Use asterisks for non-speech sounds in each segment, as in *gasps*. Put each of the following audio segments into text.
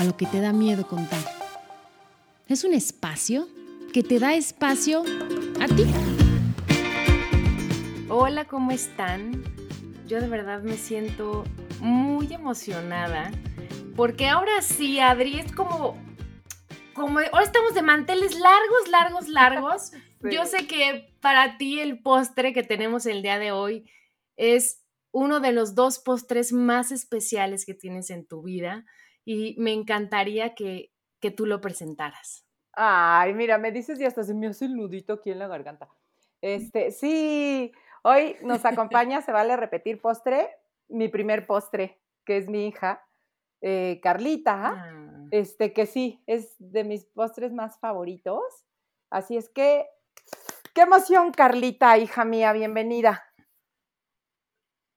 A lo que te da miedo contar. Es un espacio que te da espacio a ti. Hola, ¿cómo están? Yo de verdad me siento muy emocionada porque ahora sí, Adri, es como, como ahora estamos de manteles largos, largos, largos. *laughs* Yo sé que para ti el postre que tenemos el día de hoy es uno de los dos postres más especiales que tienes en tu vida y me encantaría que, que tú lo presentaras. Ay, mira, me dices y hasta se me hace el nudito aquí en la garganta. Este, sí, hoy nos acompaña, se vale repetir postre, mi primer postre, que es mi hija, eh, Carlita, Ah. este, que sí, es de mis postres más favoritos. Así es que, qué emoción, Carlita, hija mía, bienvenida.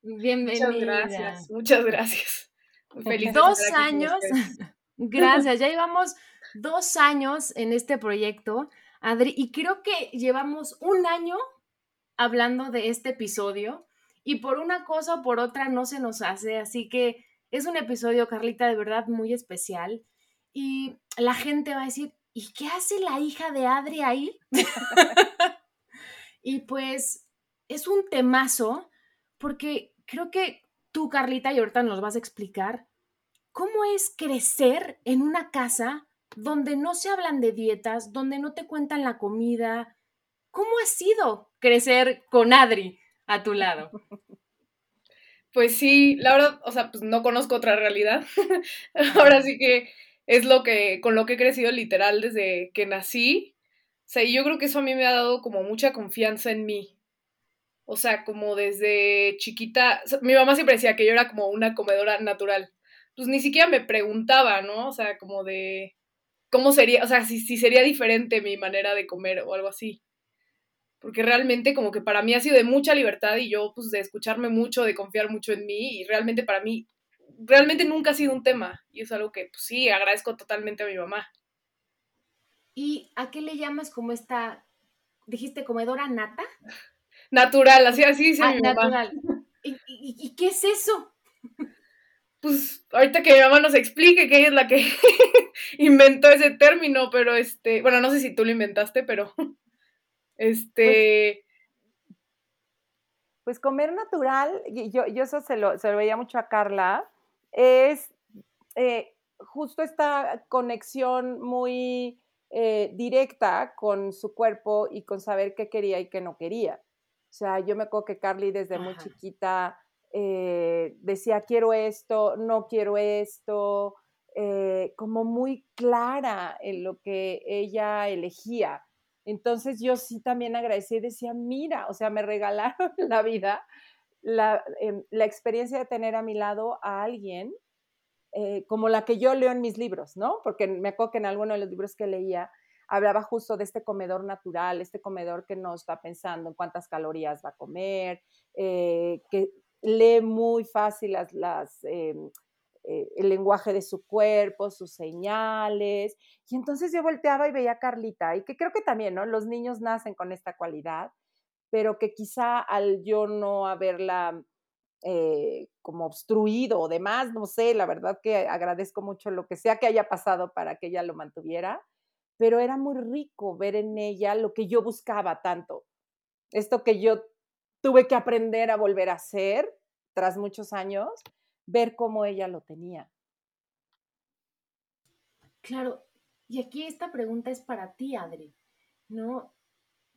Bienvenida. Muchas gracias, muchas gracias. Feliz Dos años. *laughs* Gracias, *laughs* ya llevamos dos años en este proyecto, Adri, y creo que llevamos un año hablando de este episodio y por una cosa o por otra no se nos hace, así que es un episodio, Carlita, de verdad muy especial y la gente va a decir, ¿y qué hace la hija de Adri ahí? *laughs* y pues es un temazo porque creo que tú, Carlita, y ahorita nos vas a explicar cómo es crecer en una casa donde no se hablan de dietas, donde no te cuentan la comida. ¿Cómo ha sido crecer con Adri a tu lado? *laughs* Pues sí, la verdad, o sea, pues no conozco otra realidad. *laughs* Ahora sí que es lo que, con lo que he crecido literal desde que nací. O sea, y yo creo que eso a mí me ha dado como mucha confianza en mí. O sea, como desde chiquita, mi mamá siempre decía que yo era como una comedora natural. Pues ni siquiera me preguntaba, ¿no? O sea, como de cómo sería, o sea, si, si sería diferente mi manera de comer o algo así. Porque realmente como que para mí ha sido de mucha libertad y yo pues de escucharme mucho, de confiar mucho en mí y realmente para mí, realmente nunca ha sido un tema y es algo que pues sí, agradezco totalmente a mi mamá. ¿Y a qué le llamas como esta, dijiste, comedora nata? Natural, así, así dice Ah, mi mamá. natural. ¿Y, y- y qué es eso? Pues ahorita que mi mamá nos explique que ella es la que *laughs* inventó ese término, pero este, bueno, no sé si tú lo inventaste, pero *laughs* este, Pues comer natural, y yo, yo eso se lo, se lo veía mucho a Carla, es eh, justo esta conexión muy eh, directa con su cuerpo y con saber qué quería y qué no quería. O sea, yo me acuerdo que Carly desde muy chiquita eh, decía, quiero esto, no quiero esto, eh, como muy clara en lo que ella elegía. Entonces yo sí también agradecí y decía, mira, o sea, me regalaron *laughs* la vida, la, em, la experiencia de tener a mi lado a alguien eh, como la que yo leo en mis libros, ¿no? Porque me acuerdo que en alguno de los libros que leía hablaba justo de este comedor natural, este comedor que no está pensando en cuántas calorías va a comer, eh, que lee muy fácil las, las, em, eh, el lenguaje de su cuerpo, sus señales. Y entonces yo volteaba y veía a Carlita, y que creo que también, ¿no? Los niños nacen con esta cualidad, pero que quizá al yo no haberla eh, como obstruido o demás, no sé, la verdad que agradezco mucho lo que sea que haya pasado para que ella lo mantuviera, pero era muy rico ver en ella lo que yo buscaba tanto, esto que yo tuve que aprender a volver a hacer tras muchos años, ver cómo ella lo tenía. Claro, y aquí esta pregunta es para ti, Adri, ¿no?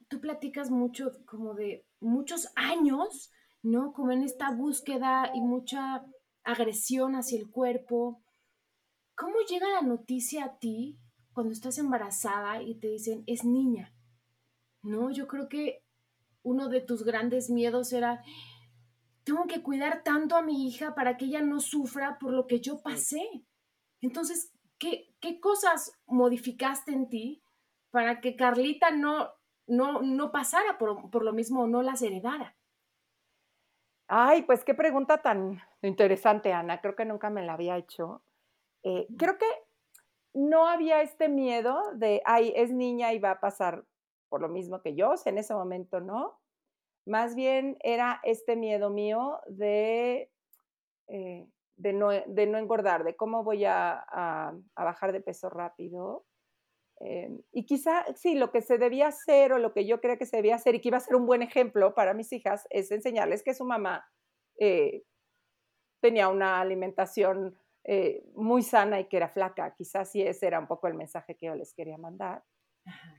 Tú platicas mucho, como de muchos años, ¿no? Como en esta búsqueda y mucha agresión hacia el cuerpo. ¿Cómo llega la noticia a ti cuando estás embarazada y te dicen, es niña? ¿No? Yo creo que uno de tus grandes miedos era, tengo que cuidar tanto a mi hija para que ella no sufra por lo que yo pasé. Entonces, ¿qué, qué cosas modificaste en ti para que Carlita no, no, no pasara por, por lo mismo o no las heredara? Ay, pues qué pregunta tan interesante, Ana. Creo que nunca me la había hecho. Eh, creo que no había este miedo de, ay, es niña y va a pasar por lo mismo que yo, en ese momento no. Más bien era este miedo mío de, eh, de, no, de, no, engordar, de cómo voy a, a, a bajar de peso rápido. Eh, y quizá, sí, lo que se debía hacer o lo que yo creía que se debía hacer y que iba a ser un buen ejemplo para mis hijas es enseñarles que su mamá eh, tenía una alimentación eh, muy sana y que era flaca. Quizás sí ese era un poco el mensaje que yo les quería mandar.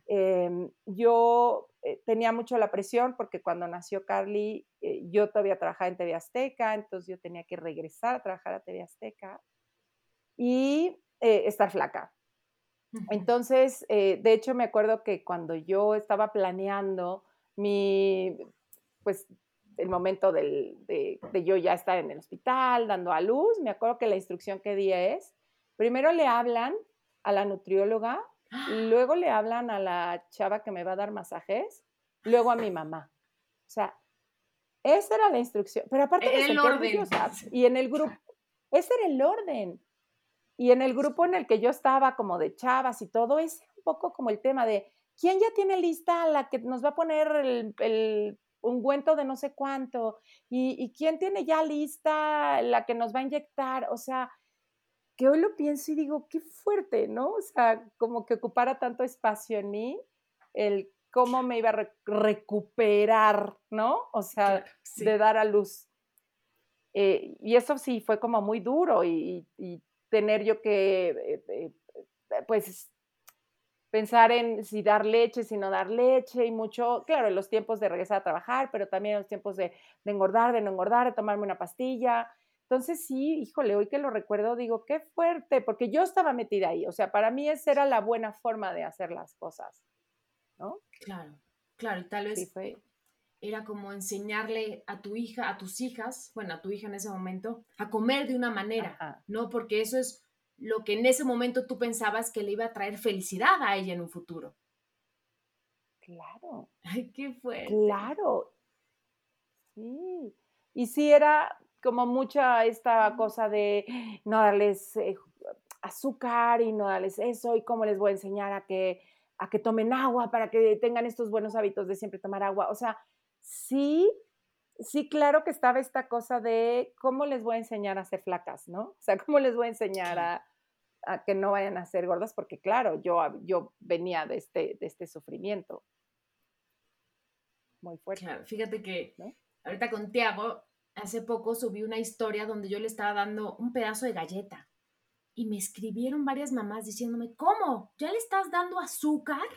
Eh, yo tenía mucho la presión porque cuando nació Carly, yo todavía trabajaba en TV Azteca, entonces yo tenía que regresar a trabajar a TV Azteca y estar flaca entonces, eh, de hecho, me acuerdo que cuando yo estaba planeando mi, pues, el momento del, de, de, yo ya estar en el hospital, dando a luz, me acuerdo que la instrucción que di es, primero le hablan a la nutrióloga, *gasps* luego le hablan a la chava que me va a dar masajes, luego a mi mamá. O sea, esa era la instrucción. Pero aparte el orden. Y en el grupo, ese era el orden. Y en el grupo en el que yo estaba, como de chavas y todo, es un poco como el tema de quién ya tiene lista la que nos va a poner el, el ungüento de no sé cuánto, y, y, quién tiene ya lista la que nos va a inyectar. O sea, que hoy lo pienso y digo, qué fuerte, ¿no? O sea, como que ocupara tanto espacio en mí, el cómo me iba a re recuperar, ¿no? O sea, sí. de dar a luz. Eh, y eso sí fue como muy duro y, y, tener yo que, eh, eh, pues, pensar en si dar leche, si no dar leche y mucho, claro, en los tiempos de regresar a trabajar, pero también en los tiempos de, de engordar, de no engordar, de tomarme una pastilla. Entonces sí, híjole, hoy que lo recuerdo digo, qué fuerte, porque yo estaba metida ahí, o sea, para mí esa era la buena forma de hacer las cosas, ¿no? Claro, claro, y tal vez sí, fue era como enseñarle a tu hija, a tus hijas, bueno, a tu hija en ese momento, a comer de una manera, Ajá. ¿no? Porque eso es lo que en ese momento tú pensabas que le iba a traer felicidad a ella en un futuro. Claro. Ay, qué fue. Claro. Sí. Y sí era como mucha esta cosa de no darles eh, azúcar y no darles eso y cómo les voy a enseñar a que a que tomen agua para que tengan estos buenos hábitos de siempre tomar agua. O sea, sí, sí, claro que estaba esta cosa de cómo les voy a enseñar a ser flacas, ¿no? O sea, cómo les voy a enseñar a, a que no vayan a ser gordas, porque claro, yo, yo venía de este, de este sufrimiento. Muy fuerte. Claro, fíjate que ¿no? ahorita con Tiago, hace poco subí una historia donde yo le estaba dando un pedazo de galleta y me escribieron varias mamás diciéndome, ¿cómo? ¿Ya le estás dando azúcar?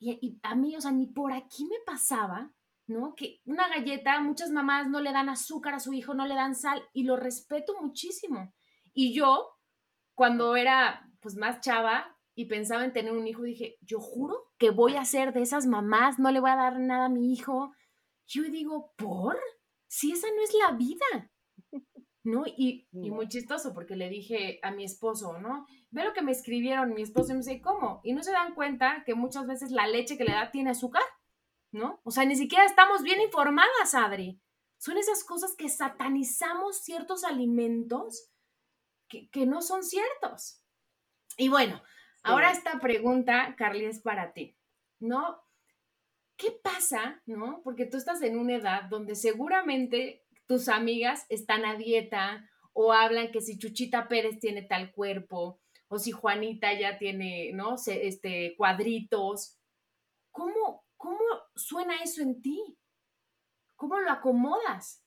Y, y, a mí, o sea, ni por aquí me pasaba, ¿no? Que una galleta, muchas mamás no le dan azúcar a su hijo, no le dan sal, y lo respeto muchísimo. Y yo, cuando era pues más chava y pensaba en tener un hijo, dije, yo juro que voy a ser de esas mamás, no le voy a dar nada a mi hijo. Yo digo, ¿por? Si esa no es la vida. ¿no? Y, *laughs* y, muy chistoso porque le dije a mi esposo, ¿no? Ve lo que me escribieron mi esposo y me dice, ¿cómo? Y no se dan cuenta que muchas veces la leche que le da tiene azúcar, ¿no? O sea, ni siquiera estamos bien informadas, Adri. Son esas cosas que satanizamos ciertos alimentos que, que no son ciertos. Y bueno, sí. ahora esta pregunta, Carly, es para ti, ¿no? ¿Qué pasa, no? Porque tú estás en una edad donde seguramente tus amigas están a dieta o hablan que si Chuchita Pérez tiene tal cuerpo o si Juanita ya tiene, ¿no? Este, cuadritos. ¿Cómo, ¿Cómo suena eso en ti? ¿Cómo lo acomodas?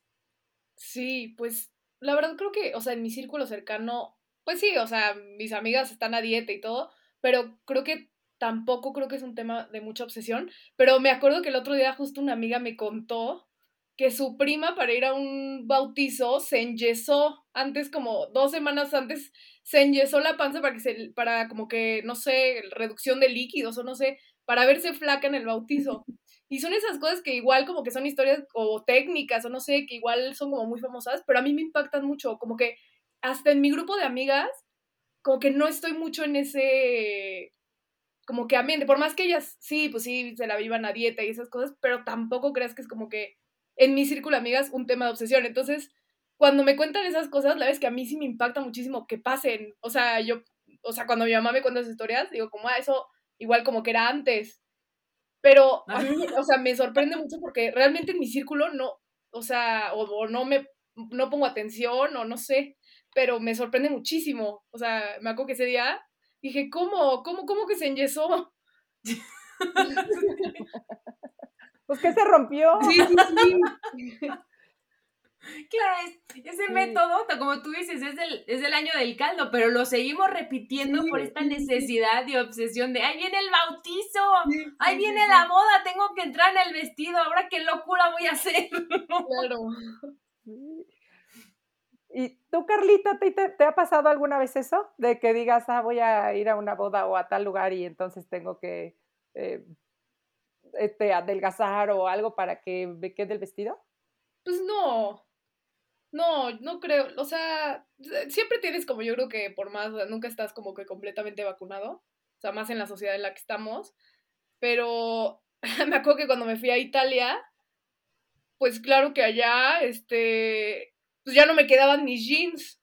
Sí, pues la verdad creo que, o sea, en mi círculo cercano, pues sí, o sea, mis amigas están a dieta y todo, pero creo que tampoco creo que es un tema de mucha obsesión, pero me acuerdo que el otro día justo una amiga me contó que su prima para ir a un bautizo se enyesó antes, como dos semanas antes, se enyesó la panza para que se, para como que, no sé, reducción de líquidos o no sé, para verse flaca en el bautizo. *laughs* Y son esas cosas que igual como que son historias o técnicas o no sé, que igual son como muy famosas, pero a mí me impactan mucho, como que hasta en mi grupo de amigas como que no estoy mucho en ese, como que ambiente, por más que ellas, sí, pues sí, se la vivan a dieta y esas cosas, pero tampoco creas que es como que en mi círculo de amigas un tema de obsesión. Entonces, cuando me cuentan esas cosas, la verdad es que a mí sí me impacta muchísimo que pasen. O sea, yo, o sea, cuando mi mamá me cuenta esas historias, digo como, ah, eso igual como que era antes. Pero *laughs* a mí, o sea, me sorprende mucho porque realmente en mi círculo no, o sea, o, no me, no pongo atención o no sé, pero me sorprende muchísimo. O sea, me acuerdo que ese día dije, ¿cómo? ¿Cómo, cómo que se enyesó? *laughs* *laughs* pues que se rompió. Sí, sí, sí. Claro, ese método, como tú dices, es el, es el año del caldo, pero lo seguimos repitiendo por esta necesidad y obsesión de, ahí viene el bautizo, ahí viene la boda, tengo que entrar en el vestido, ahora qué locura voy a hacer. *laughs* Claro. ¿Y tú, Carlita, ¿te, te, ha pasado alguna vez eso? De que digas, ah, voy a ir a una boda o a tal lugar y entonces tengo que eh, este, adelgazar o algo para que me quede el vestido? Pues no, no, no creo, o sea, siempre tienes como yo creo que por más, nunca estás como que completamente vacunado, o sea, más en la sociedad en la que estamos, pero *laughs* me acuerdo que cuando me fui a Italia, pues claro que allá, este, pues ya no me quedaban mis jeans,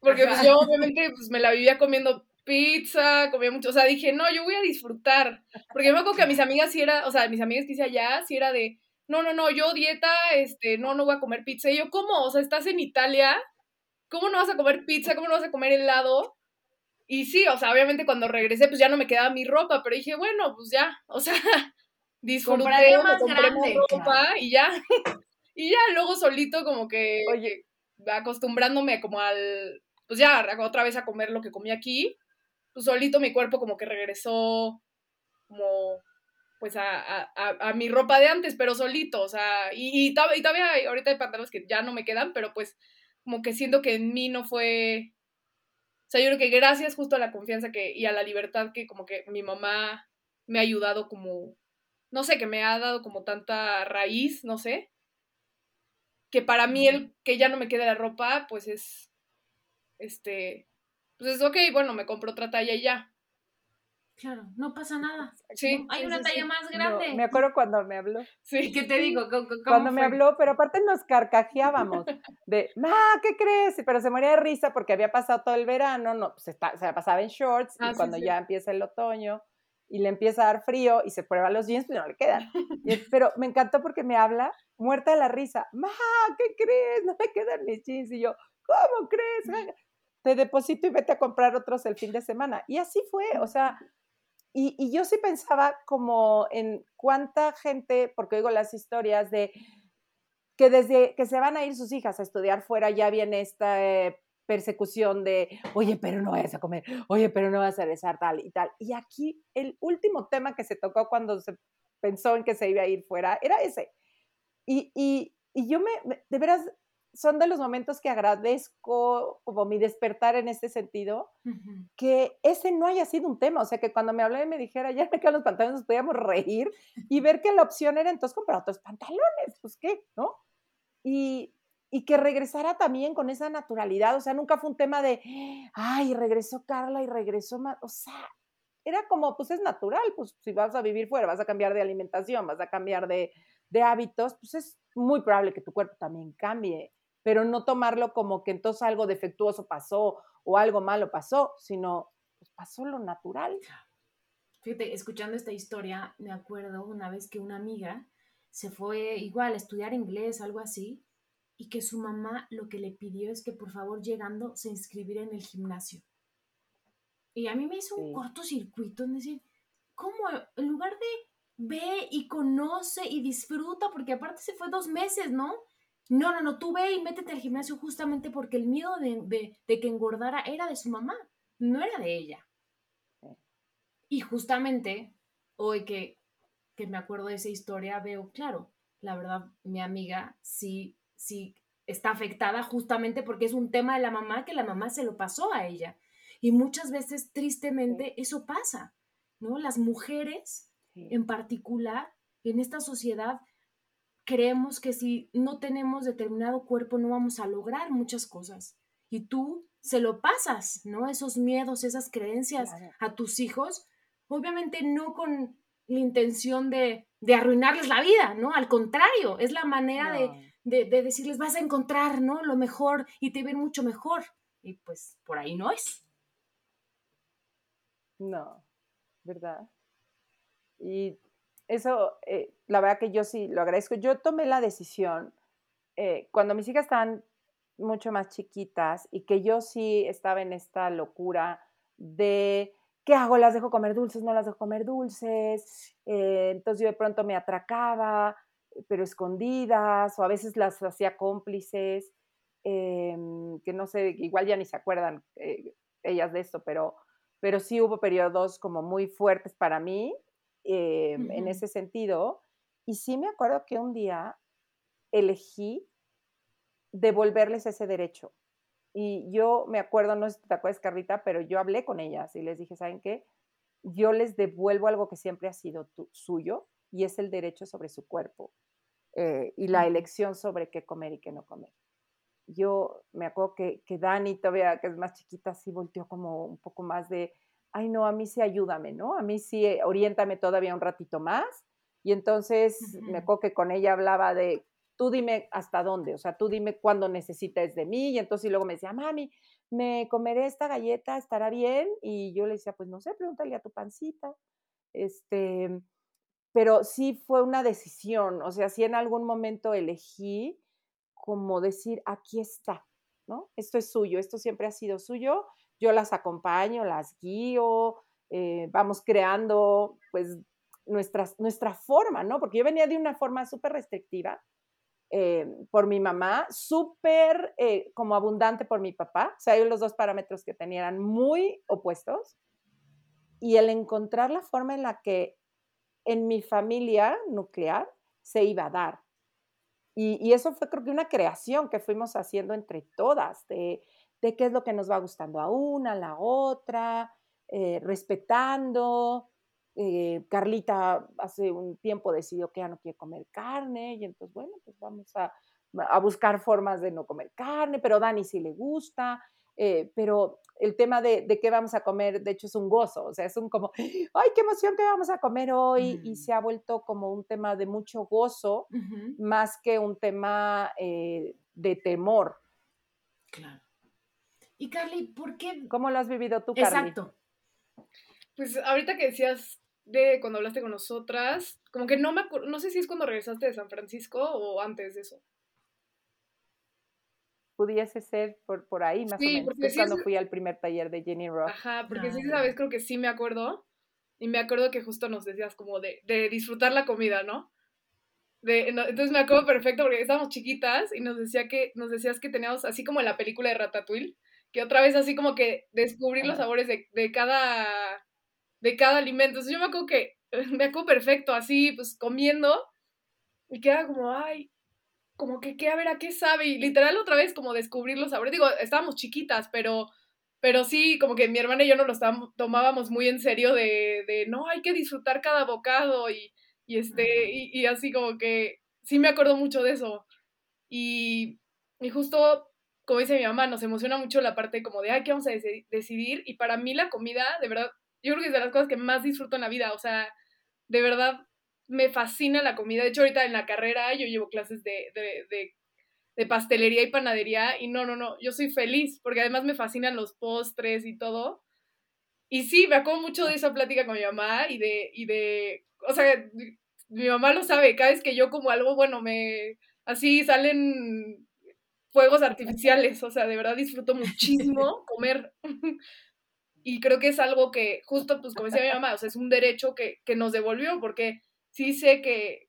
porque pues yo obviamente pues me la vivía comiendo pizza, comía mucho, o sea, dije, no, yo voy a disfrutar, porque me acuerdo que a *laughs* mis amigas sí era, o sea, mis amigas que hice allá, sí era de, no, no, no, yo dieta, este, no, no voy a comer pizza. Y yo, ¿cómo? O sea, estás en Italia, ¿cómo no vas a comer pizza? ¿Cómo no vas a comer helado? Y sí, o sea, obviamente cuando regresé, pues ya no me quedaba mi ropa, pero dije, bueno, pues ya, o sea, *laughs* disfruté, me compré grande, ropa y ya. *laughs* y ya, luego solito como que, oye, acostumbrándome como al, pues ya, otra vez a comer lo que comí aquí, pues solito mi cuerpo como que regresó como pues a, a, mi ropa de antes, pero solito, o sea, y, y, todavía ahorita hay pantalones que ya no me quedan, pero pues como que siento que en mí no fue, o sea, yo creo que gracias justo a la confianza que, y a la libertad que como que mi mamá me ha ayudado como, no sé, que me ha dado como tanta raíz, no sé, que para mí el que ya no me quede la ropa, pues es, este, pues es ok, bueno, me compro otra talla y ya, Claro, no pasa nada. Sí. hay una talla más grande. me acuerdo cuando me habló. Sí. ¿Qué te digo? cuando me habló, pero aparte nos carcajeábamos de, ma, ¿qué crees? Pero se moría de risa porque había pasado todo el verano, no, pues está, se la pasaba en shorts y ah, cuando ya empieza el otoño y le empieza a dar frío y se prueba los jeans, pues no le quedan. pero me encantó porque me habla muerta de la risa, ma, ¿qué crees? No me quedan mis jeans. Y yo, ¿cómo crees? Te deposito y vete a comprar otros el fin de semana. Y así fue, o sea, y, yo sí pensaba como en cuánta gente, porque oigo las historias de que desde que se van a ir sus hijas a estudiar fuera ya viene esta eh, persecución de, oye, pero no vayas a comer, oye, pero no vas a rezar tal y tal. Y aquí el último tema que se tocó cuando se pensó en que se iba a ir fuera era ese. Y, y, y yo me, de veras, son de los momentos que agradezco como mi despertar en este sentido, que ese no haya sido un tema, o sea, que cuando me hablaba y me dijera, ya me quedan los pantalones, nos podíamos reír y ver que la opción era entonces comprar otros pantalones, pues qué, ¿no? Y, y que regresara también con esa naturalidad, o sea, nunca fue un tema de, ay, regresó Carla y regresó más, o sea, era como, pues es natural, pues si vas a vivir fuera, vas a cambiar de alimentación, vas a cambiar de, de hábitos, pues es muy probable que tu cuerpo también cambie pero no tomarlo como que entonces algo defectuoso pasó o algo malo pasó, sino pues pasó lo natural. Fíjate, escuchando esta historia, me acuerdo una vez que una amiga se fue igual a estudiar inglés, algo así, y que su mamá lo que le pidió es que por favor llegando se inscribiera en el gimnasio. Y a mí me hizo un cortocircuito en decir, ¿cómo? En lugar de ve y conoce y disfruta, porque aparte se fue dos meses, ¿no? No, no, no, tú ve y métete al gimnasio justamente porque el miedo de, que engordara era de su mamá, no era de ella. Y justamente, hoy que, que me acuerdo de esa historia, veo, claro, la verdad, mi amiga sí, sí está afectada justamente porque es un tema de la mamá que la mamá se lo pasó a ella. Y muchas veces, tristemente, eso pasa, ¿no? Las mujeres, en particular, en esta sociedad, creemos que si no tenemos determinado cuerpo no vamos a lograr muchas cosas. y tú se lo pasas, ¿no? Esos miedos, esas creencias Claro. a tus hijos, obviamente no con la intención de, de arruinarles la vida, ¿no? Al contrario, es la manera de, de, de decirles, vas a encontrar, ¿no? Lo mejor y te ven mucho mejor. Y pues por ahí no es. No, ¿verdad? Y eso, eh, la verdad que yo sí lo agradezco. Yo tomé la decisión eh, cuando mis hijas estaban mucho más chiquitas y que yo sí estaba en esta locura de, ¿qué hago? ¿Las dejo comer dulces? ¿No las dejo comer dulces? Eh, entonces yo de pronto me atracaba, pero escondidas, o a veces las hacía cómplices, que no sé, igual ya ni se acuerdan ellas de esto, pero pero sí hubo periodos como muy fuertes para mí eh, en ese sentido. Y sí me acuerdo que un día elegí devolverles ese derecho. Y yo me acuerdo, no sé si te acuerdas, Carlita, pero yo hablé con ellas y les dije, ¿saben qué? Yo les devuelvo algo que siempre ha sido tu- suyo y es el derecho sobre su cuerpo eh, y la elección sobre qué comer y qué no comer yo me acuerdo que, que Dani, todavía que es más chiquita, sí volteó como un poco más de, ay no, a mí sí ayúdame, ¿no? A mí sí eh, oriéntame todavía un ratito más. Y entonces me acuerdo que con ella hablaba de, tú dime hasta dónde, o sea, tú dime cuándo necesites de mí. Y entonces y luego me decía, mami, me comeré esta galleta, estará bien. Y yo le decía, pues no sé, pregúntale a tu pancita. Este, pero sí fue una decisión, o sea, sí en algún momento elegí como decir, aquí está, ¿no? Esto es suyo, esto siempre ha sido suyo, yo las acompaño, las guío, eh, vamos creando pues nuestras, nuestra forma, ¿no? Porque yo venía de una forma súper restrictiva eh, por mi mamá, súper eh, como abundante por mi papá, o sea, los dos parámetros que tenía eran muy opuestos, y el encontrar la forma en la que en mi familia nuclear se iba a dar. Y, y, eso fue creo que una creación que fuimos haciendo entre todas, de, de qué es lo que nos va gustando a una, a la otra, eh, respetando. Eh, Carlita hace un tiempo decidió que ya no quiere comer carne y entonces, bueno, pues vamos a, a buscar formas de no comer carne, pero Dani sí le gusta. Eh, pero el tema de, de, qué vamos a comer, de hecho, es un gozo, o sea, es un como, ay, qué emoción que vamos a comer hoy, y se ha vuelto como un tema de mucho gozo, Uh -huh. más que un tema eh, de temor. Claro. Y Carly, ¿por qué? ¿Cómo lo has vivido tú, Carly? Exacto. Pues ahorita que decías de cuando hablaste con nosotras, como que no me acuerdo, no sé si es cuando regresaste de San Francisco o antes de eso pudiese ser por, por ahí, más sí, o menos. Porque que es sí cuando es... fui al primer taller de Jenny Rock. Ajá, porque Ah, sí, esa vez creo que sí me acuerdo. Y me acuerdo que justo nos decías como de, de disfrutar la comida, ¿no? De, no, entonces me acuerdo perfecto porque estábamos chiquitas y nos, decía que, nos decías que teníamos, así como en la película de Ratatouille, que otra vez así como que descubrir los sabores de, de, cada, de cada alimento. Entonces yo me acuerdo que, *laughs* me acuerdo perfecto, así pues comiendo y queda como, ay, como que, que a ver a qué sabe, y literal otra vez como descubrir los sabores, digo, estábamos chiquitas, pero, pero sí, como que mi hermana y yo nos lo tomábamos muy en serio de, de, no, hay que disfrutar cada bocado, y, y este, y, y, así como que, sí me acuerdo mucho de eso, y, y justo, como dice mi mamá, nos emociona mucho la parte como de, ay, ¿qué vamos a decidir? Y para mí la comida, de verdad, yo creo que es de las cosas que más disfruto en la vida, o sea, de verdad, me fascina la comida. De hecho, ahorita en la carrera yo llevo clases de, de, de, pastelería y panadería y no, no, no, yo soy feliz porque además me fascinan los postres y todo. Y sí, me acuerdo mucho de esa plática con mi mamá y de, y de, o sea, mi mamá lo sabe, cada vez que yo como algo, bueno, me, así salen fuegos artificiales, o sea, de verdad disfruto muchísimo *laughs* comer. *laughs* y creo que es algo que, justo, pues como decía mi mamá, o sea, es un derecho que, que nos devolvió porque sí sé que,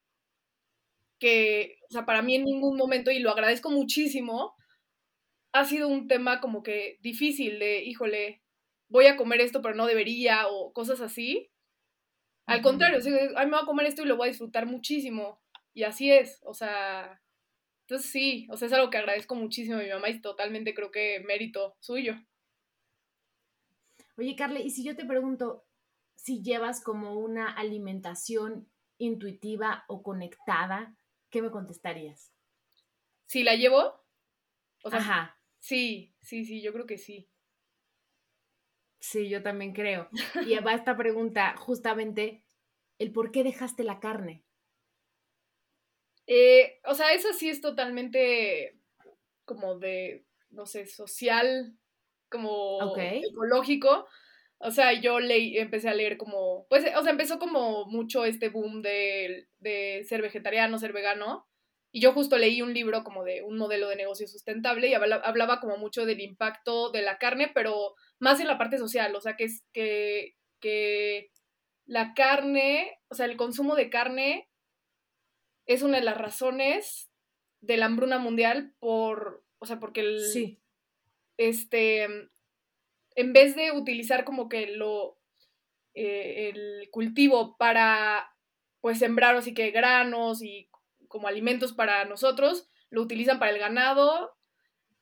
que, o sea, para mí en ningún momento, y lo agradezco muchísimo, ha sido un tema como que difícil de, híjole, voy a comer esto, pero no debería, o cosas así. Al uh -huh. contrario, o sea, ay, me voy a comer esto y lo voy a disfrutar muchísimo. Y así es, o sea, entonces sí, o sea, es algo que agradezco muchísimo a mi mamá y totalmente creo que mérito suyo. Oye, Carle, y si yo te pregunto si llevas como una alimentación intuitiva o conectada, ¿qué me contestarías? ¿Si la llevo? O sea, Ajá. Sí, Sí, sí, yo creo que sí. Sí, yo también creo. *laughs* Y va esta pregunta, justamente, el por qué dejaste la carne. Eh, o sea, eso sí es totalmente como de, no sé, social, como ecológico. O sea, yo leí, empecé a leer como, pues, o sea, empezó como mucho este boom de, de ser vegetariano, ser vegano. Y yo justo leí un libro como de un modelo de negocio sustentable y hablaba como mucho del impacto de la carne, pero más en la parte social, o sea, que es que, que la carne, o sea, el consumo de carne es una de las razones de la hambruna mundial por, o sea, porque el, sí. este, en vez de utilizar como que lo, eh, el cultivo para, pues, sembrar así que granos y como alimentos para nosotros, lo utilizan para el ganado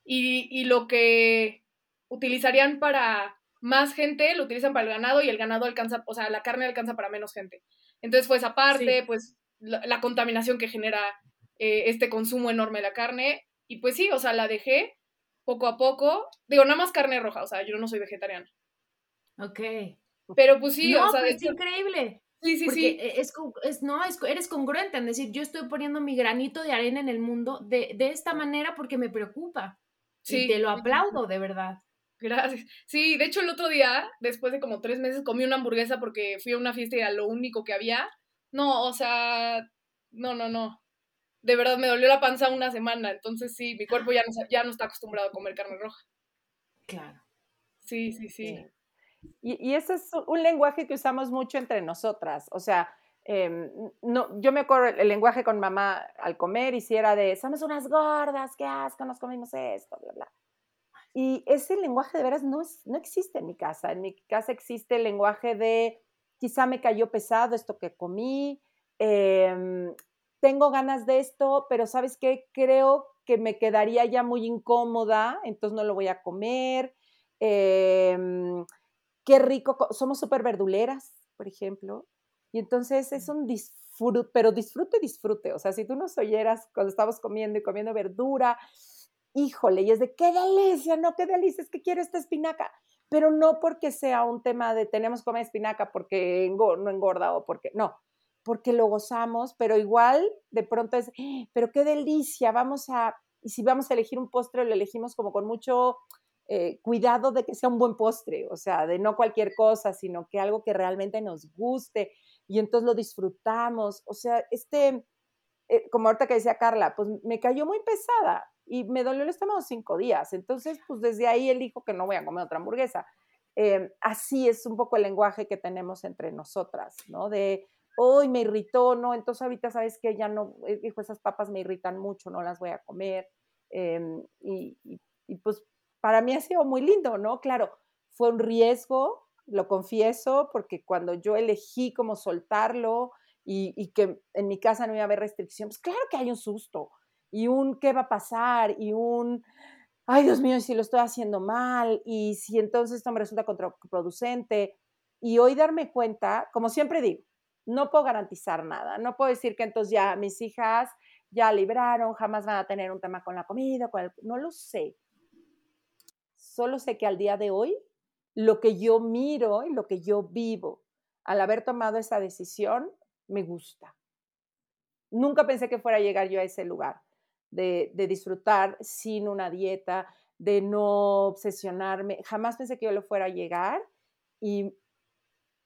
y, y lo que utilizarían para más gente, lo utilizan para el ganado y el ganado alcanza, o sea, la carne alcanza para menos gente. Entonces, pues aparte, pues la, contaminación que genera eh, este consumo enorme de la carne. Y pues sí, o sea, la dejé poco a poco. Digo, nada más carne roja, o sea, yo no soy vegetariana. Ok. Pero pues sí, o sea, pues, es increíble. Sí, sí, sí. E, es, es, no, es, eres congruente en decir, yo estoy poniendo mi granito de arena en el mundo de, de esta manera porque me preocupa. Sí. Y te lo aplaudo, de verdad. Gracias. Sí, de hecho el otro día, después de como tres meses, comí una hamburguesa porque fui a una fiesta y era lo único que había. No, o sea, no, no, no. De verdad me dolió la panza una semana, entonces sí, mi cuerpo ya no, ya no está acostumbrado a comer carne roja. Claro. Sí, sí, sí. Y, y ese es un lenguaje que usamos mucho entre nosotras. O sea, em, no, yo me acuerdo el lenguaje con mamá al comer y si era de, somos unas gordas, qué asco, nos comimos esto, bla, bla. Y ese lenguaje de veras no, es, no existe en mi casa. En mi casa existe el lenguaje de quizá me cayó pesado esto que comí, em, tengo ganas de esto, pero ¿sabes qué? Creo que me quedaría ya muy incómoda, entonces no lo voy a comer. Em, qué rico, somos súper verduleras, por ejemplo, y entonces es un disfrute, pero disfrute, disfrute. O sea, si tú nos oyeras cuando estamos comiendo y comiendo verdura, híjole, y es de qué delicia, no, qué delicia, es que quiero esta espinaca, pero no porque sea un tema de tenemos que comer espinaca porque no engorda o porque, no, porque lo gozamos, pero igual de pronto es, ¡Ah! pero qué delicia, vamos a, y si vamos a elegir un postre, lo elegimos como con mucho eh, cuidado de que sea un buen postre, o sea, de no cualquier cosa, sino que algo que realmente nos guste y entonces lo disfrutamos, o sea, este, eh, como ahorita que decía Carla, pues me cayó muy pesada, y me dolió el estómago cinco días. Entonces, pues desde ahí elijo que no voy a comer otra hamburguesa. Em, así es un poco el lenguaje que tenemos entre nosotras, ¿no? De, hoy me irritó, ¿no? Entonces ahorita sabes que ya no, eh, hijo, esas papas me irritan mucho, no las voy a comer. Em, y, pues para mí ha sido muy lindo, ¿no? Claro, fue un riesgo, lo confieso, porque cuando yo elegí cómo soltarlo y, y que en mi casa no iba a haber restricciones, pues claro que hay un susto y un qué va a pasar y un, ay Dios mío, si lo estoy haciendo mal y si entonces esto me resulta contraproducente. Y hoy darme cuenta, como siempre digo, no puedo garantizar nada, no puedo decir que entonces ya mis hijas ya libraron, jamás van a tener un tema con la comida, con no lo sé. Solo sé que al día de hoy, lo que yo miro y lo que yo vivo al haber tomado esa decisión, me gusta. Nunca pensé que fuera a llegar yo a ese lugar de, disfrutar sin una dieta, de no obsesionarme. Jamás pensé que yo lo fuera a llegar y,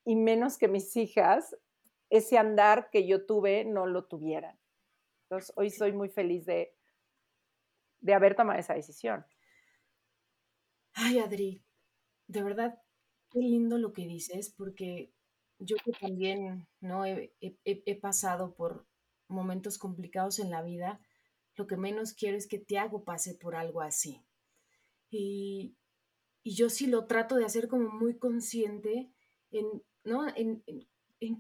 y menos que mis hijas, ese andar que yo tuve no lo tuvieran. Entonces, hoy soy muy feliz de, de haber tomado esa decisión. Ay, Adri, de verdad, qué lindo lo que dices, porque yo que también no he, he pasado por momentos complicados en la vida, lo que menos quiero es que Tiago pase por algo así. Y, yo sí lo trato de hacer como muy consciente en, ¿no? En,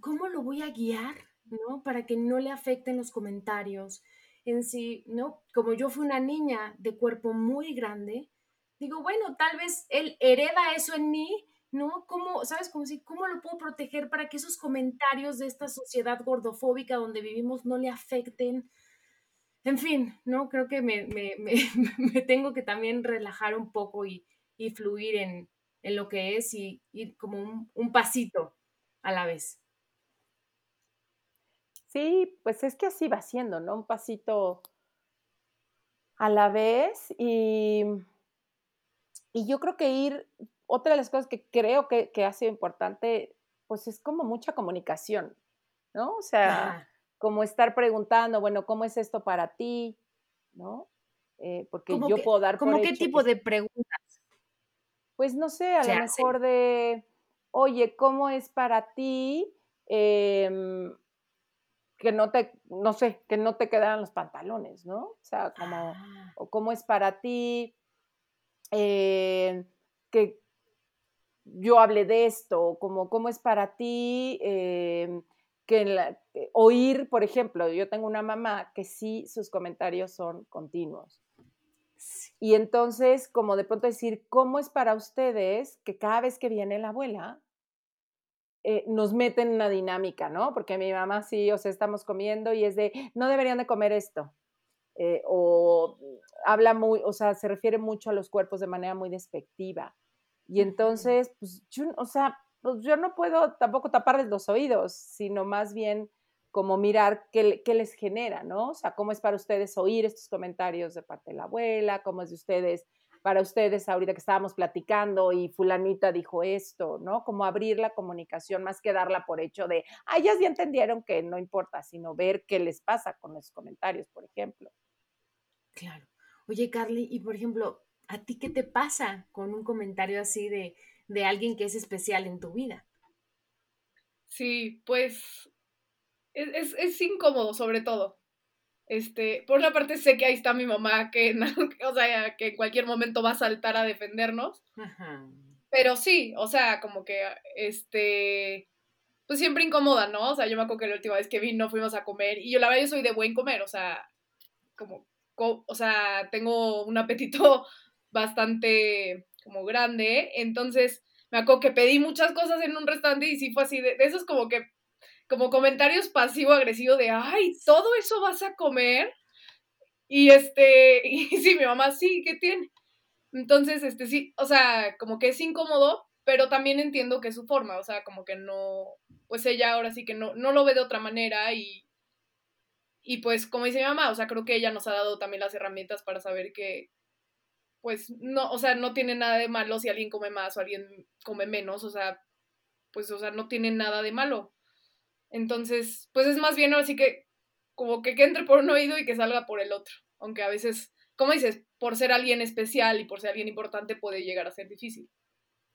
cómo lo voy a guiar, ¿no? Para que no le afecten los comentarios. En sí, ¿no? Como yo fui una niña de cuerpo muy grande, digo, bueno, tal vez él hereda eso en mí, ¿no? ¿Cómo, sabes? Como si, ¿cómo lo puedo proteger para que esos comentarios de esta sociedad gordofóbica donde vivimos no le afecten? En fin, ¿no? Creo que me, me, *laughs* me, tengo que también relajar un poco y, y fluir en, en, lo que es y ir como un, un pasito a la vez. Sí, pues es que así va siendo, ¿no? Un pasito a la vez y, y yo creo que ir, otra de las cosas que creo que, que ha sido importante, pues es como mucha comunicación, ¿no? O sea, como estar preguntando, bueno, ¿cómo es esto para ti? ¿No? Eh, porque yo puedo dar ¿Cómo qué tipo de preguntas? Pues no sé, a lo mejor de, oye, ¿cómo es para ti? Em, que no te, no sé, que no te quedaran los pantalones, ¿no? O sea, como, ah. o cómo es para ti eh, que yo hable de esto, como cómo es para ti em, que oír, por ejemplo, yo tengo una mamá que sí sus comentarios son continuos. Y entonces, como de pronto decir, ¿cómo es para ustedes que cada vez que viene la abuela, eh, nos meten en una dinámica, ¿no? Porque mi mamá sí, o sea, estamos comiendo y es de, no deberían de comer esto. Eh, o habla muy, o sea, se refiere mucho a los cuerpos de manera muy despectiva. Y entonces, pues yo, o sea, pues yo no puedo tampoco taparles los oídos, sino más bien como mirar qué, qué, les genera, ¿no? O sea, cómo es para ustedes oír estos comentarios de parte de la abuela, cómo es de ustedes para ustedes ahorita que estábamos platicando y fulanita dijo esto, ¿no? Como abrir la comunicación más que darla por hecho de, ah, ellas ya entendieron que no importa, sino ver qué les pasa con los comentarios, por ejemplo. Claro. Oye, Carly, y por ejemplo, ¿a ti qué te pasa con un comentario así de, de alguien que es especial en tu vida? Sí, pues es, es incómodo sobre todo. Este, por una parte sé que ahí está mi mamá, que, *laughs* o sea, que en cualquier momento va a saltar a defendernos. Pero sí, o sea, como que, este, pues siempre incomoda, ¿no? O sea, yo me acuerdo que la última vez que vino fuimos a comer y yo la verdad yo soy de buen comer, o sea, como, o sea, tengo un apetito *laughs* bastante como grande, entonces me acuerdo que pedí muchas cosas en un restaurante y sí fue así, de, de esos como que como comentarios pasivo-agresivo de, ay, todo eso vas a comer. Y este, *laughs* y sí, mi mamá, sí, ¿qué tiene? Entonces, este, sí, o sea, como que es incómodo, pero también entiendo que es su forma, o sea, como que no, pues ella ahora sí que no, no lo ve de otra manera y, y pues como dice mi mamá, o sea, creo que ella nos ha dado también las herramientas para saber que, pues no, o sea, no tiene nada de malo si alguien come más o alguien come menos, o sea, pues, o sea, no tiene nada de malo. Entonces, pues es más bien así que como que, que entre por un oído y que salga por el otro. Aunque a veces, como dices, por ser alguien especial y por ser alguien importante puede llegar a ser difícil.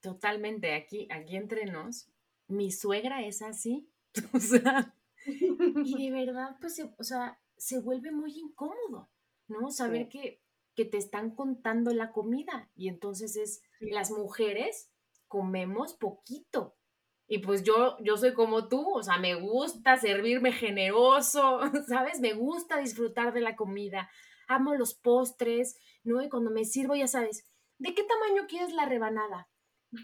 Totalmente, aquí, aquí entre nos, mi suegra es así. *laughs* o sea, y de verdad, pues, o sea, se vuelve muy incómodo, ¿no? Saber que, que te están contando la comida y entonces es, las mujeres comemos poquito, y pues yo, yo soy como tú, o sea, me gusta servirme generoso, *laughs* ¿sabes? Me gusta disfrutar de la comida, amo los postres, ¿no? Y cuando me sirvo, ya sabes, ¿de qué tamaño quieres la rebanada?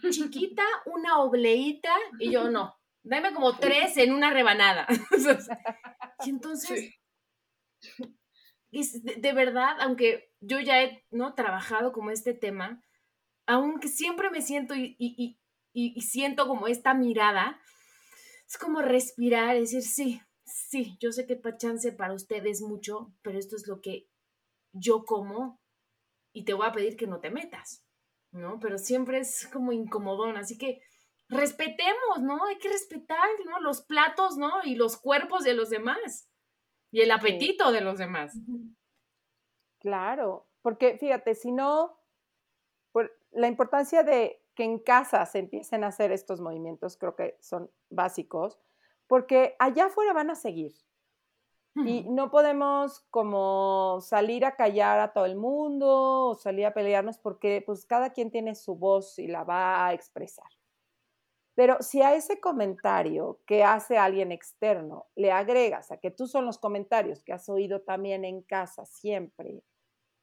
Chiquita, una obleita, y yo no, dame como tres en una rebanada. *laughs* y entonces, de, verdad, aunque yo ya he ¿no? trabajado como este tema, aunque siempre me siento y, y, siento como esta mirada, es como respirar, decir, sí, sí, yo sé que para chance para ustedes mucho, pero esto es lo que yo como y te voy a pedir que no te metas, ¿no? Pero siempre es como incomodón, así que respetemos, ¿no? Hay que respetar, ¿no? Los platos, ¿no? Y los cuerpos de los demás y el apetito de los demás. Claro, porque fíjate, si no, por la importancia de que en casa se empiecen a hacer estos movimientos, creo que son básicos, porque allá afuera van a seguir. Y no podemos como salir a callar a todo el mundo o salir a pelearnos porque pues cada quien tiene su voz y la va a expresar. Pero si a ese comentario que hace alguien externo le agregas a que tú son los comentarios que has oído también en casa siempre,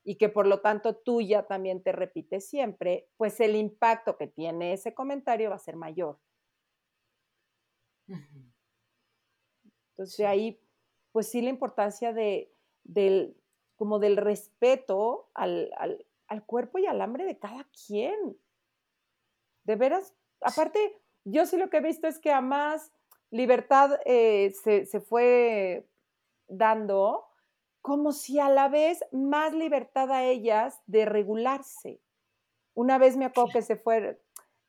y que por lo tanto tú ya también te repites siempre, pues el impacto que tiene ese comentario va a ser mayor. Entonces ahí, pues sí la importancia de, del, como del respeto al, cuerpo y al hambre de cada quien. De veras, aparte, yo sí lo que he visto es que a más libertad eh, se, se, fue dando, como si a la vez más libertad a ellas de regularse. Una vez me acuerdo que se fue,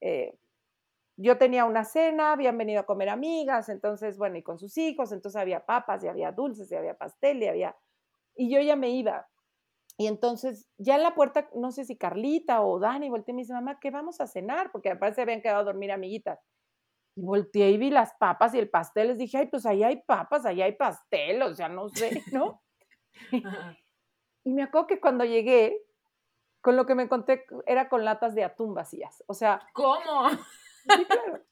eh, yo tenía una cena, habían venido a comer amigas, entonces, bueno, y con sus hijos, entonces había papas, y había dulces, y había pastel, y había... Y yo ya me iba. Y entonces, ya en la puerta, no sé si Carlita o Dani, volteé y me dice, mamá, ¿qué vamos a cenar? Porque aparte se habían quedado a dormir amiguitas. Y volteé y vi las papas y el pastel. Les dije, ay, pues ahí hay papas, ahí hay pastel, o sea, no sé, *laughs* ¿no? *laughs* y me acuerdo que cuando llegué, con lo que me encontré era con latas de atún vacías. O sea. ¿Cómo? Sí, claro.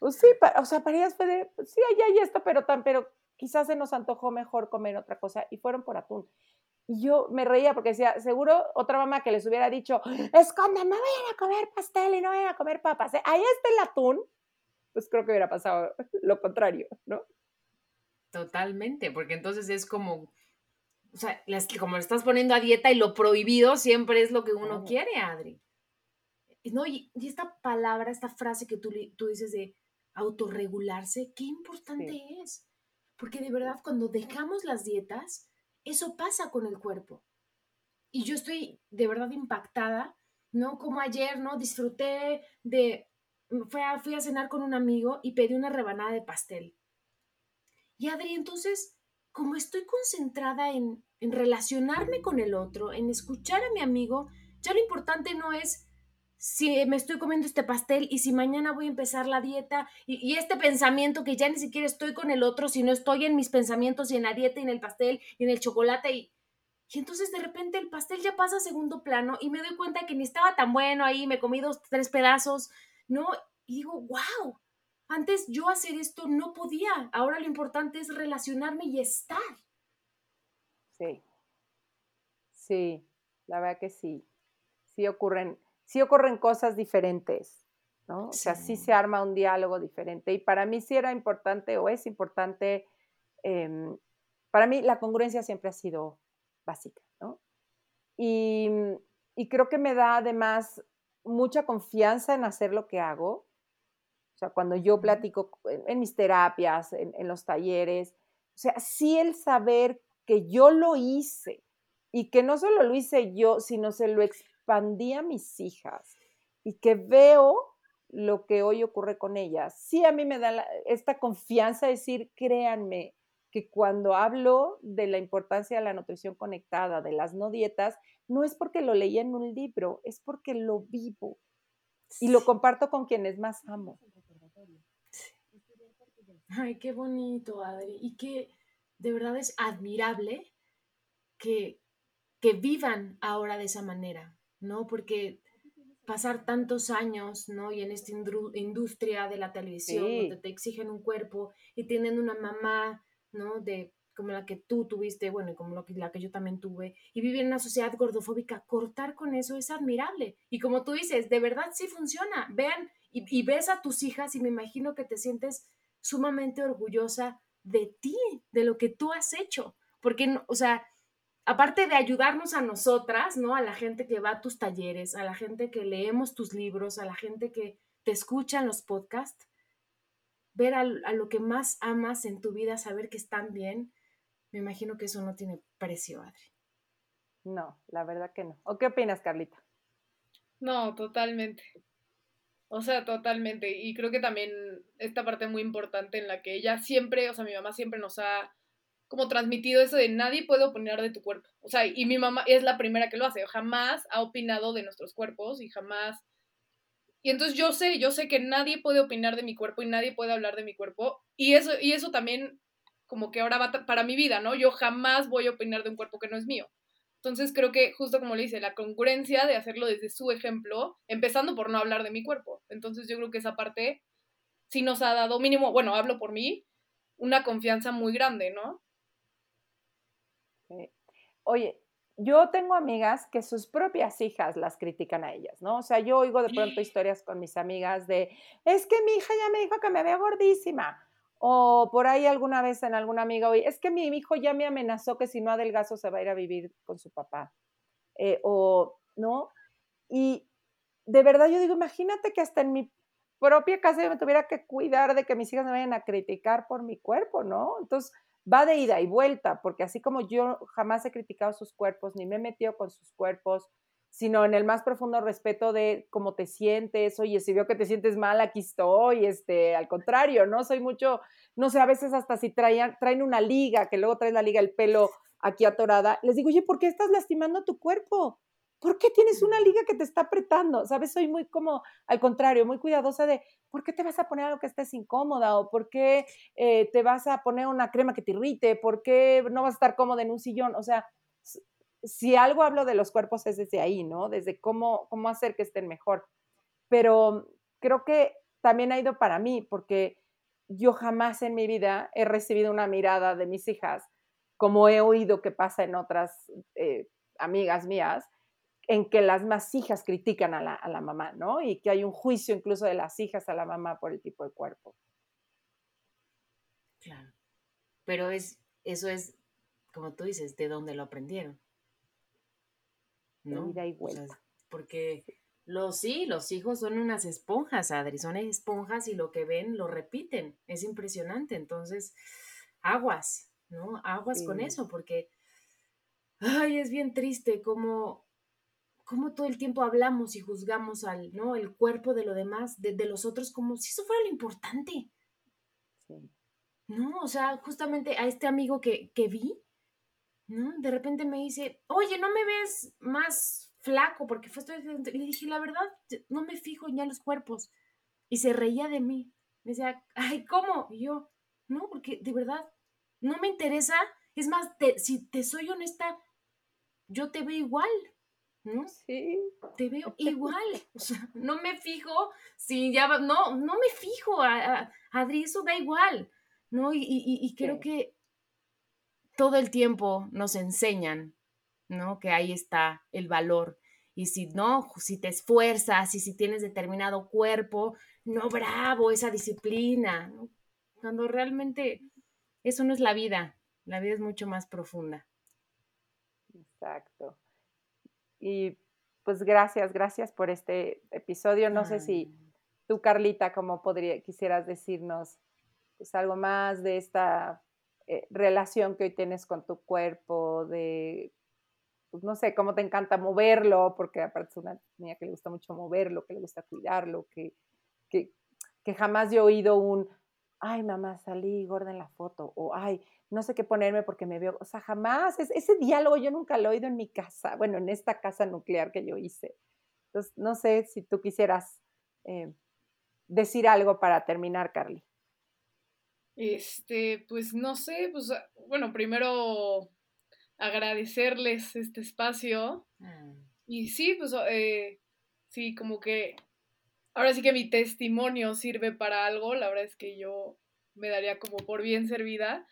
Pues sí, o sea, para ellas fue de, pues sí, ahí hay esto, pero tan, pero quizás se nos antojó mejor comer otra cosa y fueron por atún. Y yo me reía porque decía, seguro otra mamá que les hubiera dicho, escondan, no vayan a comer pastel y no vayan a comer papas. ¿eh? Ahí está el atún. Pues creo que hubiera pasado lo contrario, ¿no? Totalmente, porque entonces es como, o sea, como le estás poniendo a dieta y lo prohibido siempre es lo que uno quiere, Adri. No, y, esta palabra, esta frase que tú, tú dices de autorregularse, qué importante es. Porque de verdad, cuando dejamos las dietas, eso pasa con el cuerpo. Y yo estoy de verdad impactada, ¿no? Como ayer, ¿no? Disfruté de, fui a, fui a cenar con un amigo y pedí una rebanada de pastel. Y Adri, entonces como estoy concentrada en, relacionarme con el otro, en escuchar a mi amigo, ya lo importante no es si me estoy comiendo este pastel y si mañana voy a empezar la dieta y, este pensamiento que ya ni siquiera estoy con el otro, sino estoy en mis pensamientos y en la dieta y en el pastel y en el chocolate y, y entonces de repente el pastel ya pasa a segundo plano y me doy cuenta que ni estaba tan bueno ahí, me comí dos, tres pedazos, ¿no? Y digo, wow, antes yo hacer esto no podía. Ahora lo importante es relacionarme y estar. Sí. Sí, la verdad que sí. Sí ocurren, sí ocurren cosas diferentes, ¿no? O sea, sí se arma un diálogo diferente. Y para mí sí era importante o es importante, em, para mí la congruencia siempre ha sido básica, ¿no? Y, y creo que me da además mucha confianza en hacer lo que hago sea, cuando yo platico en, mis terapias, en, los talleres, o sea, sí el saber que yo lo hice y que no solo lo hice yo, sino se lo expandí a mis hijas y que veo lo que hoy ocurre con ellas. Sí a mí me da esta confianza de decir, créanme, que cuando hablo de la importancia de la nutrición conectada, de las no dietas, no es porque lo leí en un libro, es porque lo vivo y lo comparto con quienes más amo. Ay, qué bonito, Adri. Y que de verdad es admirable que, que vivan ahora de esa manera, ¿no? Porque pasar tantos años, ¿no? Y en esta industria de la televisión, donde te exigen un cuerpo y tienen una mamá, ¿no? De como la que tú tuviste, bueno, y como la que yo también tuve, y vivir en una sociedad gordofóbica, cortar con eso es admirable. Y como tú dices, de verdad sí funciona. Vean y, y ves a tus hijas y me imagino que te sientes sumamente orgullosa de ti, de lo que tú has hecho, porque, o sea, aparte de ayudarnos a nosotras, ¿no? A la gente que va a tus talleres, a la gente que leemos tus libros, a la gente que te escucha en los podcasts, ver a, lo que más amas en tu vida, saber que están bien, me imagino que eso no tiene precio, Adri. No, la verdad que no. ¿O qué opinas, Carlita? No, totalmente. O sea, totalmente. Y creo que también esta parte muy importante en la que ella siempre, o sea, mi mamá siempre nos ha como transmitido eso de nadie puede opinar de tu cuerpo. O sea, y mi mamá es la primera que lo hace. Jamás ha opinado de nuestros cuerpos y jamás... Y entonces yo sé, yo sé que nadie puede opinar de mi cuerpo y nadie puede hablar de mi cuerpo. Y eso, y eso también como que ahora va para mi vida, ¿no? Yo jamás voy a opinar de un cuerpo que no es mío. Entonces creo que justo como le dice, la congruencia de hacerlo desde su ejemplo, empezando por no hablar de mi cuerpo. Entonces yo creo que esa parte sí nos ha dado mínimo, bueno, hablo por mí, una confianza muy grande, ¿no? Oye, yo tengo amigas que sus propias hijas las critican a ellas, ¿no? O sea, yo oigo de pronto historias con mis amigas de, es que mi hija ya me dijo que me veo gordísima. O por ahí alguna vez en alguna amiga, oye, es que mi hijo ya me amenazó que si no adelgazo se va a ir a vivir con su papá. Eh, o, ¿no? Y de verdad yo digo, imagínate que hasta en mi propia casa yo me tuviera que cuidar de que mis hijas me vayan a criticar por mi cuerpo, ¿no? Entonces va de ida y vuelta, porque así como yo jamás he criticado sus cuerpos, ni me he metido con sus cuerpos, sino en el más profundo respeto de cómo te sientes, oye, si veo que te sientes mal, aquí estoy, este, al contrario, ¿no? Soy mucho, no sé, a veces hasta si traían, traen una liga, que luego traes la liga, el pelo aquí atorada, les digo, oye, ¿por qué estás lastimando tu cuerpo? ¿Por qué tienes una liga que te está apretando? ¿Sabes? Soy muy como, al contrario, muy cuidadosa de, ¿por qué te vas a poner algo que estés incómoda? ¿O por qué eh, te vas a poner una crema que te irrite? ¿Por qué no vas a estar cómoda en un sillón? O sea, si algo hablo de los cuerpos es desde ahí, ¿no? Desde cómo, cómo hacer que estén mejor. Pero creo que también ha ido para mí, porque yo jamás en mi vida he recibido una mirada de mis hijas, como he oído que pasa en otras eh, amigas mías, en que las más hijas critican a la, mamá, ¿no? Y que hay un juicio incluso de las hijas a la mamá por el tipo de cuerpo. Claro. Pero es, eso es, como tú dices, de dónde lo aprendieron. ¿No? y porque los sí, los hijos son unas esponjas, Adri, son esponjas y lo que ven lo repiten. Es impresionante. Entonces, aguas, ¿no? Aguas con eso, porque, ay, es bien triste como cómo todo el tiempo hablamos y juzgamos al, ¿no? El cuerpo de lo demás, de, los otros, como si eso fuera lo importante. Sí. No, o sea, justamente a este amigo que, que vi, ¿no? De repente me dice, oye, ¿no me ves más flaco? Porque fue esto. Le dije, la verdad, no me fijo ya en los cuerpos. Y se reía de mí. Me decía, ay, ¿cómo? Y yo, no, porque de verdad, no me interesa. Es más, si te soy honesta, yo te veo igual. ¿no? Sí. Te veo *laughs* igual. O sea, no me fijo si ya no, no me fijo, a, Adri, eso da igual, ¿no? Y, creo que todo el tiempo nos enseñan, ¿no? Que ahí está el valor. Y si no, si te esfuerzas y si tienes determinado cuerpo, no, bravo, esa disciplina, Cuando realmente eso no es la vida, la vida es mucho más profunda. Exacto. Y pues gracias, gracias por este episodio. No sé si tú, Carlita, como podría, quisieras decirnos pues, algo más de esta eh, relación que hoy tienes con tu cuerpo, de, pues no sé, cómo te encanta moverlo, porque aparte es una niña que le gusta mucho moverlo, que le gusta cuidarlo, que, que, que jamás yo he oído un, ay, mamá, salí gorda en la foto, o ay, no sé qué ponerme porque me veo, o sea, jamás, ese diálogo yo nunca lo he oído en mi casa, bueno, en esta casa nuclear que yo hice. Entonces, no sé si tú quisieras eh, decir algo para terminar, Carly. Este, pues no sé, pues ah, bueno, primero agradecerles este espacio. Mm. Y sí, pues eh, sí, como que ahora sí que mi testimonio sirve para algo, la verdad es que yo me daría como por bien servida.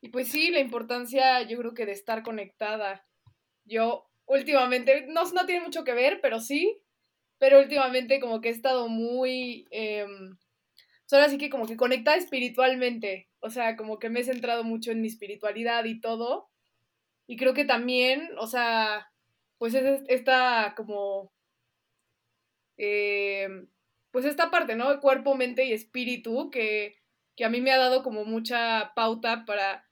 Y pues sí, la importancia yo creo que de estar conectada. Yo últimamente, no, no tiene mucho que ver, pero sí, pero últimamente como que he estado muy, eh, ahora sí que como que conectada espiritualmente, o sea, como que me he centrado mucho en mi espiritualidad y todo. Y creo que también, o sea, pues es esta como, eh, pues esta parte, ¿no? Cuerpo, mente y espíritu que, que a mí me ha dado como mucha pauta para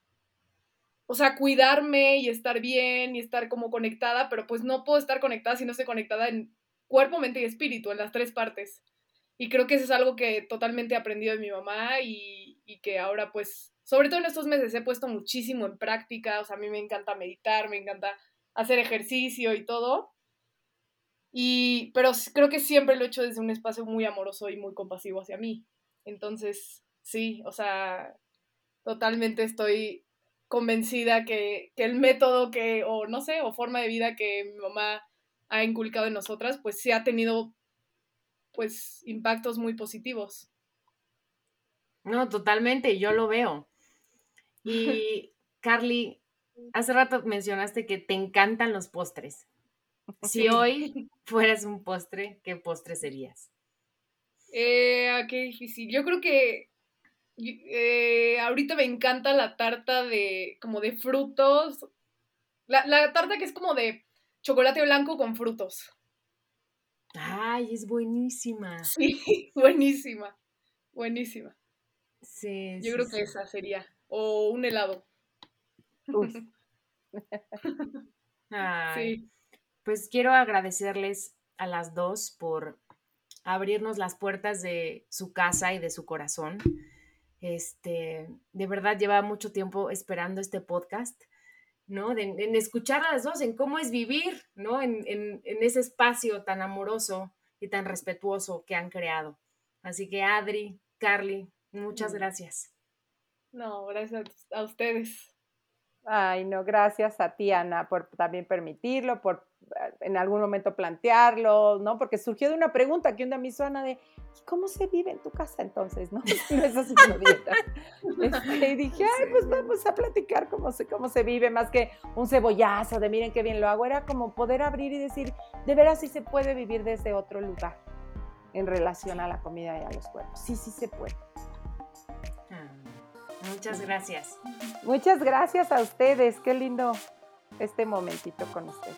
o sea, cuidarme y estar bien y estar como conectada, pero pues no puedo estar conectada si no estoy conectada en cuerpo, mente y espíritu, en las tres partes. Y creo que eso es algo que totalmente he aprendido de mi mamá y, y que ahora pues, sobre todo en estos meses he puesto muchísimo en práctica, o sea, a mí me encanta meditar, me encanta hacer ejercicio y todo. Y, pero creo que siempre lo he hecho desde un espacio muy amoroso y muy compasivo hacia mí. Entonces, sí, o sea, totalmente estoy convencida que, el método que, o no sé, o forma de vida que mi mamá ha inculcado en nosotras, pues sí ha tenido, pues, impactos muy positivos. No, totalmente, yo lo veo. Y *laughs* Carly, hace rato mencionaste que te encantan los postres. Si hoy *laughs* fueras un postre, ¿qué postre serías? Eh, qué difícil. Yo creo que eh, ahorita me encanta la tarta de como de frutos. La, la tarta que es como de chocolate blanco con frutos. Ay, es buenísima. Sí, *laughs* buenísima. Buenísima. Sí. Yo creo que esa sería. O un helado. *laughs* sí. Pues quiero agradecerles a las dos por abrirnos las puertas de su casa y de su corazón. Este, de verdad lleva mucho tiempo esperando este podcast, ¿no? en escuchar a las dos, en cómo es vivir, ¿no? En, en, ese espacio tan amoroso y tan respetuoso que han creado. Así que Adri, Carly, muchas mm. gracias. No, gracias a ustedes. Ay, no, gracias a ti, Ana, por también permitirlo, por en algún momento plantearlo, ¿no? Porque surgió de una pregunta que un día me hizo Ana de, ¿cómo se vive en tu casa entonces, no? *laughs* No es así como dieta. *laughs* Este, y dije, ay, pues vamos a platicar cómo se, cómo se vive, más que un cebollazo de miren qué bien lo hago, era como poder abrir y decir, de veras sí se puede vivir desde otro lugar en relación a la comida y a los cuerpos. Sí, sí se puede. Muchas gracias. Muchas gracias a ustedes. Qué lindo este momentito con ustedes.